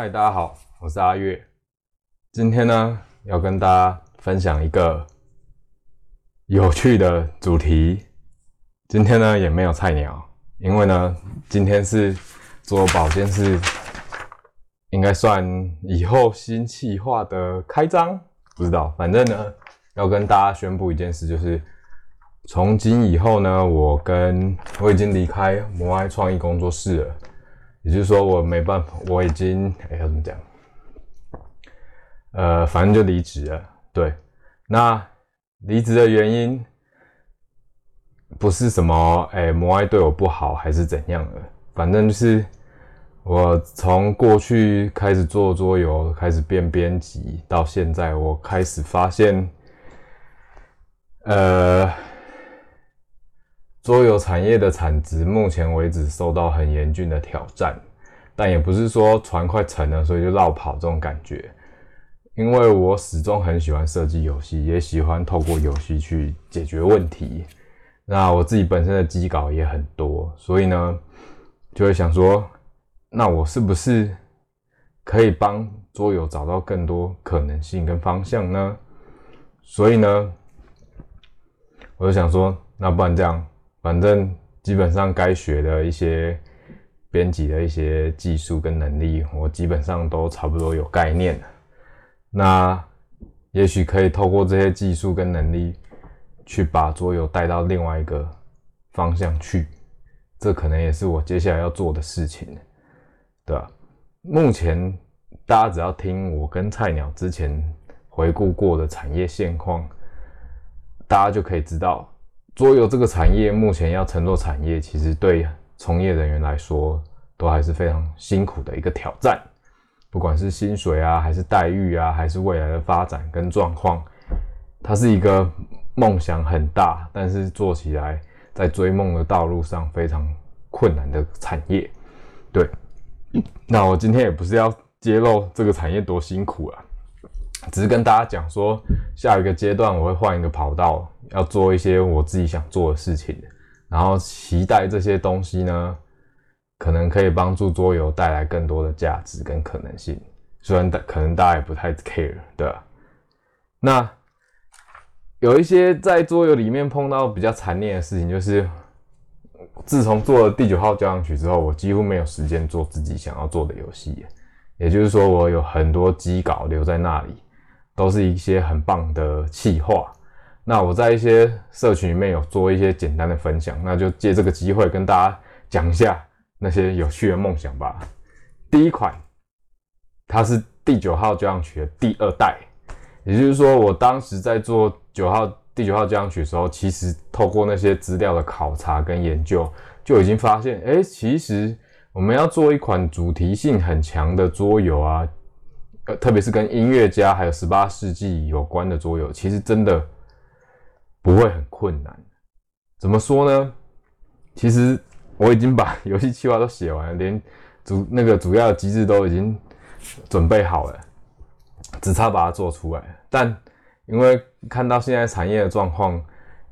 嗨，大家好，我是阿月。今天呢，要跟大家分享一个有趣的主题。今天呢，也没有菜鸟，因为呢，今天是做保健室，应该算以后新企划的开张。不知道，反正呢，要跟大家宣布一件事，就是从今以后呢，我跟我已经离开摩埃创意工作室了。也就是说，我没办法，我已经哎要怎么讲？呃，反正就离职了。对，那离职的原因不是什么哎摩爱对我不好还是怎样的，反正就是我从过去开始做桌游，开始变编辑，到现在我开始发现，呃。桌游产业的产值目前为止受到很严峻的挑战，但也不是说船快沉了，所以就绕跑这种感觉。因为我始终很喜欢设计游戏，也喜欢透过游戏去解决问题。那我自己本身的机稿也很多，所以呢，就会想说，那我是不是可以帮桌游找到更多可能性跟方向呢？所以呢，我就想说，那不然这样。反正基本上该学的一些编辑的一些技术跟能力，我基本上都差不多有概念了。那也许可以透过这些技术跟能力，去把桌游带到另外一个方向去。这可能也是我接下来要做的事情，对吧？目前大家只要听我跟菜鸟之前回顾过的产业现况，大家就可以知道。桌游这个产业目前要乘坐产业，其实对从业人员来说都还是非常辛苦的一个挑战。不管是薪水啊，还是待遇啊，还是未来的发展跟状况，它是一个梦想很大，但是做起来在追梦的道路上非常困难的产业。对，那我今天也不是要揭露这个产业多辛苦啊。只是跟大家讲说，下一个阶段我会换一个跑道，要做一些我自己想做的事情，然后期待这些东西呢，可能可以帮助桌游带来更多的价值跟可能性。虽然大可能大家也不太 care，对吧？那有一些在桌游里面碰到比较残烈的事情，就是自从做了第九号交响曲之后，我几乎没有时间做自己想要做的游戏，也就是说，我有很多机稿留在那里。都是一些很棒的企划。那我在一些社群里面有做一些简单的分享，那就借这个机会跟大家讲一下那些有趣的梦想吧。第一款，它是第九号交响曲的第二代，也就是说，我当时在做九号第九号交响曲的时候，其实透过那些资料的考察跟研究，就已经发现，哎，其实我们要做一款主题性很强的桌游啊。呃，特别是跟音乐家还有十八世纪有关的桌游，其实真的不会很困难。怎么说呢？其实我已经把 游戏计划都写完了，连主那个主要机制都已经准备好了，只差把它做出来。但因为看到现在产业的状况，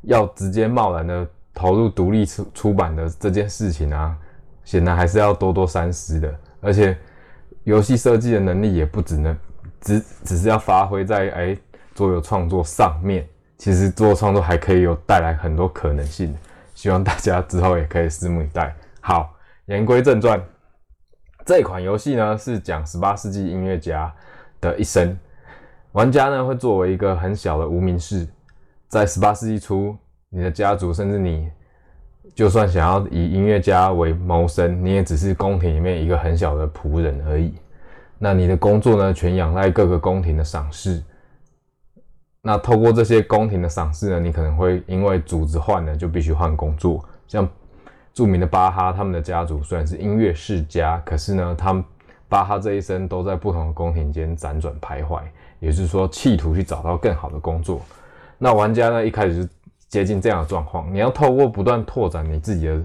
要直接贸然的投入独立出出版的这件事情啊，显然还是要多多三思的，而且。游戏设计的能力也不只能只只是要发挥在哎桌游创作上面，其实做创作还可以有带来很多可能性。希望大家之后也可以拭目以待。好，言归正传，这款游戏呢是讲十八世纪音乐家的一生，玩家呢会作为一个很小的无名氏，在十八世纪初，你的家族甚至你。就算想要以音乐家为谋生，你也只是宫廷里面一个很小的仆人而已。那你的工作呢，全仰赖各个宫廷的赏识。那透过这些宫廷的赏识呢，你可能会因为主子换了，就必须换工作。像著名的巴哈，他们的家族虽然是音乐世家，可是呢，他们巴哈这一生都在不同的宫廷间辗转徘徊，也就是说，企图去找到更好的工作。那玩家呢，一开始就。接近这样的状况，你要透过不断拓展你自己的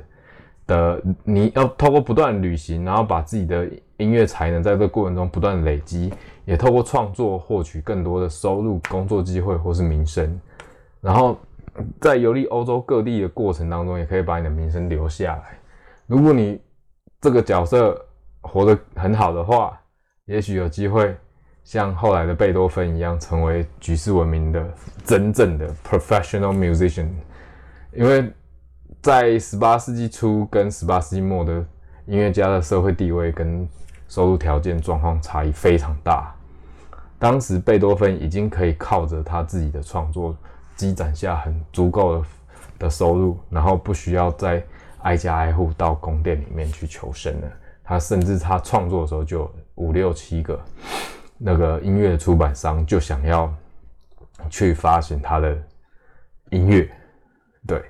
的，你要透过不断旅行，然后把自己的音乐才能在这个过程中不断累积，也透过创作获取更多的收入、工作机会或是名声，然后在游历欧洲各地的过程当中，也可以把你的名声留下来。如果你这个角色活得很好的话，也许有机会像后来的贝多芬一样，成为举世闻名的真正的 professional musician。因为在十八世纪初跟十八世纪末的音乐家的社会地位跟收入条件状况差异非常大。当时贝多芬已经可以靠着他自己的创作积攒下很足够的的收入，然后不需要再挨家挨户到宫殿里面去求生了。他甚至他创作的时候就五六七个那个音乐出版商就想要去发行他的音乐。对，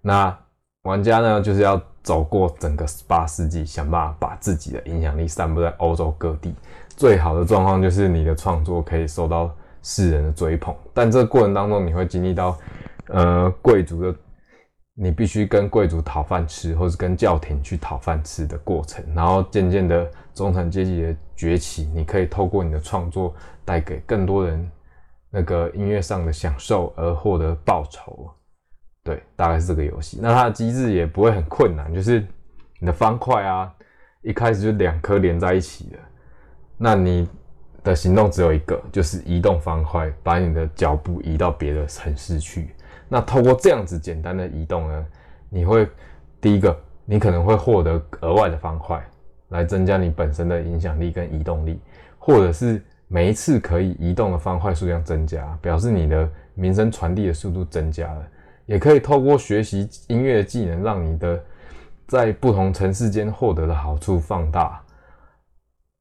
那玩家呢就是要走过整个十八世纪，想办法把自己的影响力散布在欧洲各地。最好的状况就是你的创作可以受到世人的追捧，但这过程当中你会经历到，呃，贵族的你必须跟贵族讨饭吃，或是跟教廷去讨饭吃的过程，然后渐渐的中产阶级的崛起，你可以透过你的创作带给更多人那个音乐上的享受而获得报酬。对，大概是这个游戏。那它的机制也不会很困难，就是你的方块啊，一开始就两颗连在一起的。那你的行动只有一个，就是移动方块，把你的脚步移到别的城市去。那透过这样子简单的移动呢，你会第一个，你可能会获得额外的方块，来增加你本身的影响力跟移动力，或者是每一次可以移动的方块数量增加，表示你的名声传递的速度增加了。也可以透过学习音乐技能，让你的在不同城市间获得的好处放大。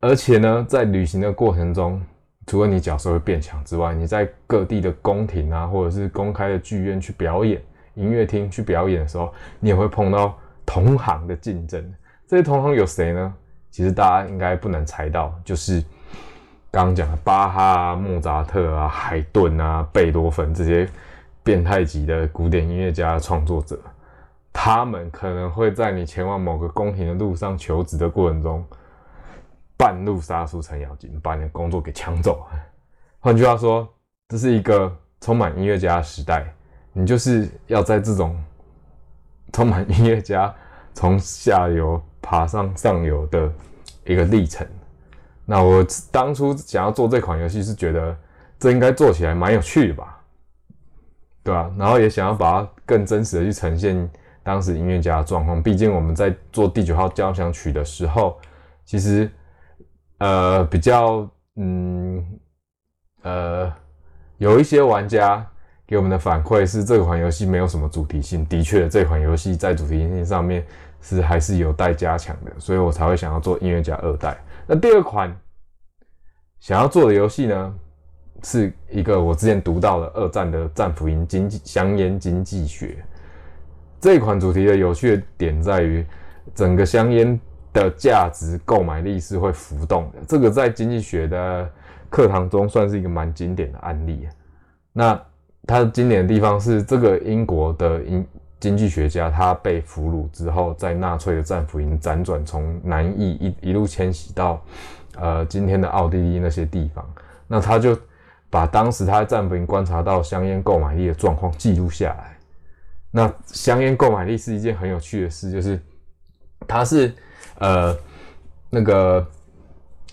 而且呢，在旅行的过程中，除了你角色会变强之外，你在各地的宫廷啊，或者是公开的剧院去表演、音乐厅去表演的时候，你也会碰到同行的竞争。这些同行有谁呢？其实大家应该不难猜到，就是刚刚讲的巴哈、莫扎特啊、海顿啊、贝多芬这些变态级的古典音乐家创作者，他们可能会在你前往某个宫廷的路上求职的过程中。半路杀出程咬金，把你的工作给抢走。换句话说，这是一个充满音乐家的时代。你就是要在这种充满音乐家从下游爬上上游的一个历程。那我当初想要做这款游戏，是觉得这应该做起来蛮有趣的吧？对啊？然后也想要把它更真实的去呈现当时音乐家的状况。毕竟我们在做第九号交响曲的时候，其实。呃，比较嗯呃，有一些玩家给我们的反馈是这款游戏没有什么主题性。的确，这款游戏在主题性上面是还是有待加强的，所以我才会想要做音乐家二代。那第二款想要做的游戏呢，是一个我之前读到的二战的战俘营经济香烟经济学。这一款主题的有趣的点在于，整个香烟。的价值购买力是会浮动的，这个在经济学的课堂中算是一个蛮经典的案例。那它经典的地方是，这个英国的英经济学家他被俘虏之后，在纳粹的战俘营辗转从南翼一一路迁徙到呃今天的奥地利那些地方，那他就把当时他在战俘营观察到香烟购买力的状况记录下来。那香烟购买力是一件很有趣的事，就是它是。呃，那个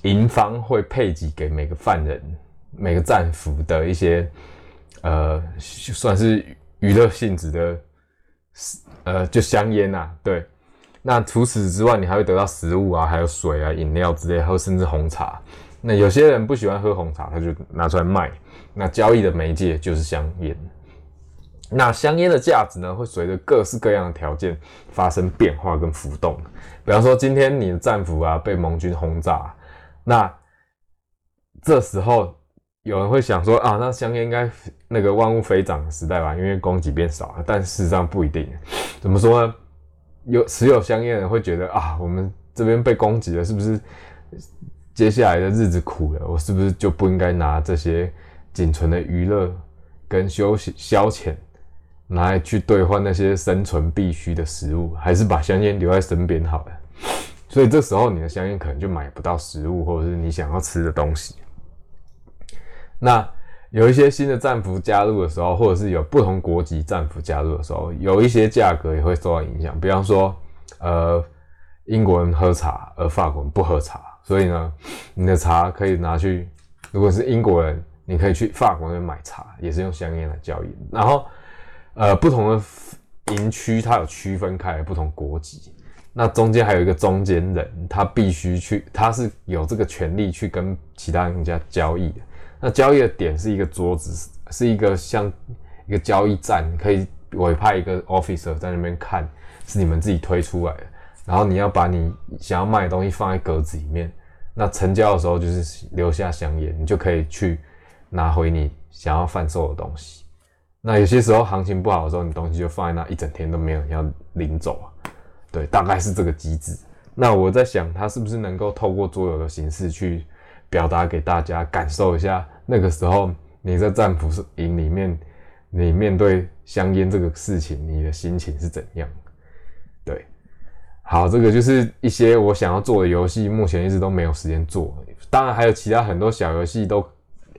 营方会配给给每个犯人、每个战俘的一些呃，算是娱乐性质的，呃，就香烟呐。对，那除此之外，你还会得到食物啊，还有水啊、饮料之类，还有甚至红茶。那有些人不喜欢喝红茶，他就拿出来卖。那交易的媒介就是香烟。那香烟的价值呢，会随着各式各样的条件发生变化跟浮动。比方说，今天你的战俘啊被盟军轰炸，那这时候有人会想说啊，那香烟应该那个万物飞涨的时代吧，因为供给变少了。但事实上不一定。怎么说呢？有持有香烟的人会觉得啊，我们这边被攻击了，是不是接下来的日子苦了？我是不是就不应该拿这些仅存的娱乐跟休息消遣？拿来去兑换那些生存必须的食物，还是把香烟留在身边好了。所以这时候你的香烟可能就买不到食物，或者是你想要吃的东西。那有一些新的战俘加入的时候，或者是有不同国籍战俘加入的时候，有一些价格也会受到影响。比方说，呃，英国人喝茶，而法国人不喝茶，所以呢，你的茶可以拿去，如果是英国人，你可以去法国那边买茶，也是用香烟来交易。然后，呃，不同的营区它有区分开不同国籍，那中间还有一个中间人，他必须去，他是有这个权利去跟其他人家交易的。那交易的点是一个桌子，是一个像一个交易站，可以委派一个 officer 在那边看，是你们自己推出来的。然后你要把你想要卖的东西放在格子里面，那成交的时候就是留下香烟，你就可以去拿回你想要贩售的东西。那有些时候行情不好的时候，你东西就放在那一整天都没有人要领走啊。对，大概是这个机制。那我在想，它是不是能够透过桌游的形式去表达给大家，感受一下那个时候你在战俘营里面，你面对香烟这个事情，你的心情是怎样？对。好，这个就是一些我想要做的游戏，目前一直都没有时间做。当然还有其他很多小游戏都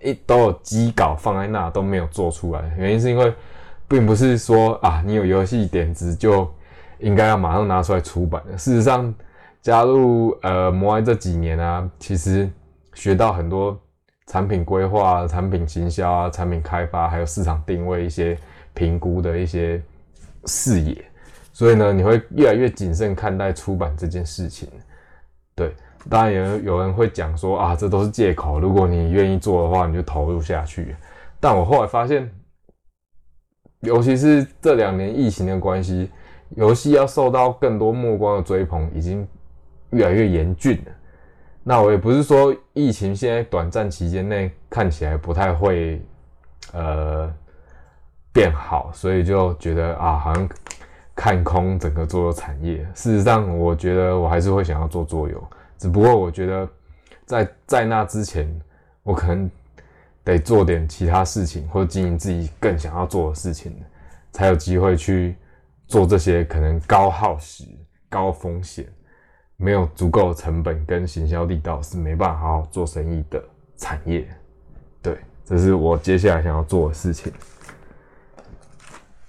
一都有机稿放在那都没有做出来。原因是因为，并不是说啊，你有游戏点子就应该要马上拿出来出版。事实上，加入呃摩埃这几年啊，其实学到很多产品规划、产品行销啊、产品开发，还有市场定位一些评估的一些视野。所以呢，你会越来越谨慎看待出版这件事情。对，当然有有人会讲说啊，这都是借口。如果你愿意做的话，你就投入下去。但我后来发现，尤其是这两年疫情的关系，游戏要受到更多目光的追捧，已经越来越严峻了。那我也不是说疫情现在短暂期间内看起来不太会呃变好，所以就觉得啊，好像。看空整个桌游产业，事实上，我觉得我还是会想要做桌游，只不过我觉得在在那之前，我可能得做点其他事情，或者经营自己更想要做的事情，才有机会去做这些可能高耗时、高风险、没有足够成本跟行销力道是没办法好好做生意的产业。对，这是我接下来想要做的事情。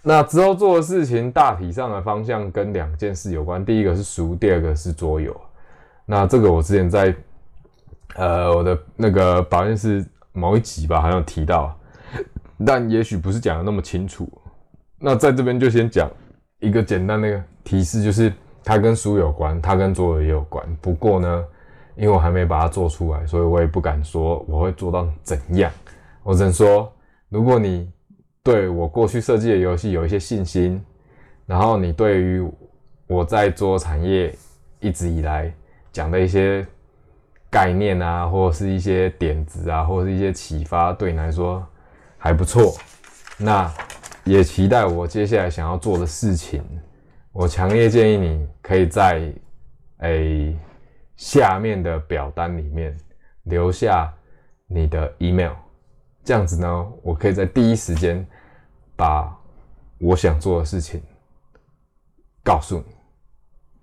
那之后做的事情大体上的方向跟两件事有关，第一个是书，第二个是桌游。那这个我之前在呃我的那个保健室某一集吧，好像提到，但也许不是讲的那么清楚。那在这边就先讲一个简单的提示，就是它跟书有关，它跟桌游也有关。不过呢，因为我还没把它做出来，所以我也不敢说我会做到怎样。我只能说，如果你对我过去设计的游戏有一些信心，然后你对于我在做产业一直以来讲的一些概念啊，或者是一些点子啊，或者是一些启发，对你来说还不错，那也期待我接下来想要做的事情。我强烈建议你可以在诶下面的表单里面留下你的 email，这样子呢，我可以在第一时间。把我想做的事情告诉你，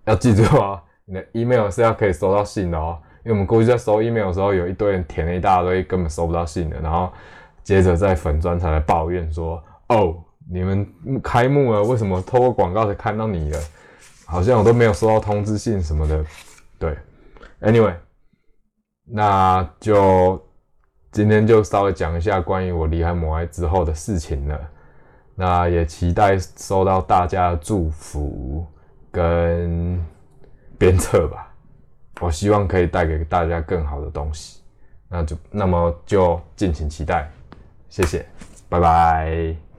要记住哦，你的 email 是要可以收到信的哦。因为我们过去在收 email 的时候，有一堆人填了一大堆，根本收不到信的。然后接着在粉砖才来抱怨说：“哦，你们开幕了，为什么透过广告才看到你了？好像我都没有收到通知信什么的。”对，anyway，那就今天就稍微讲一下关于我离开摩埃之后的事情了。那也期待收到大家的祝福跟鞭策吧。我希望可以带给大家更好的东西。那就那么就敬请期待，谢谢，拜拜。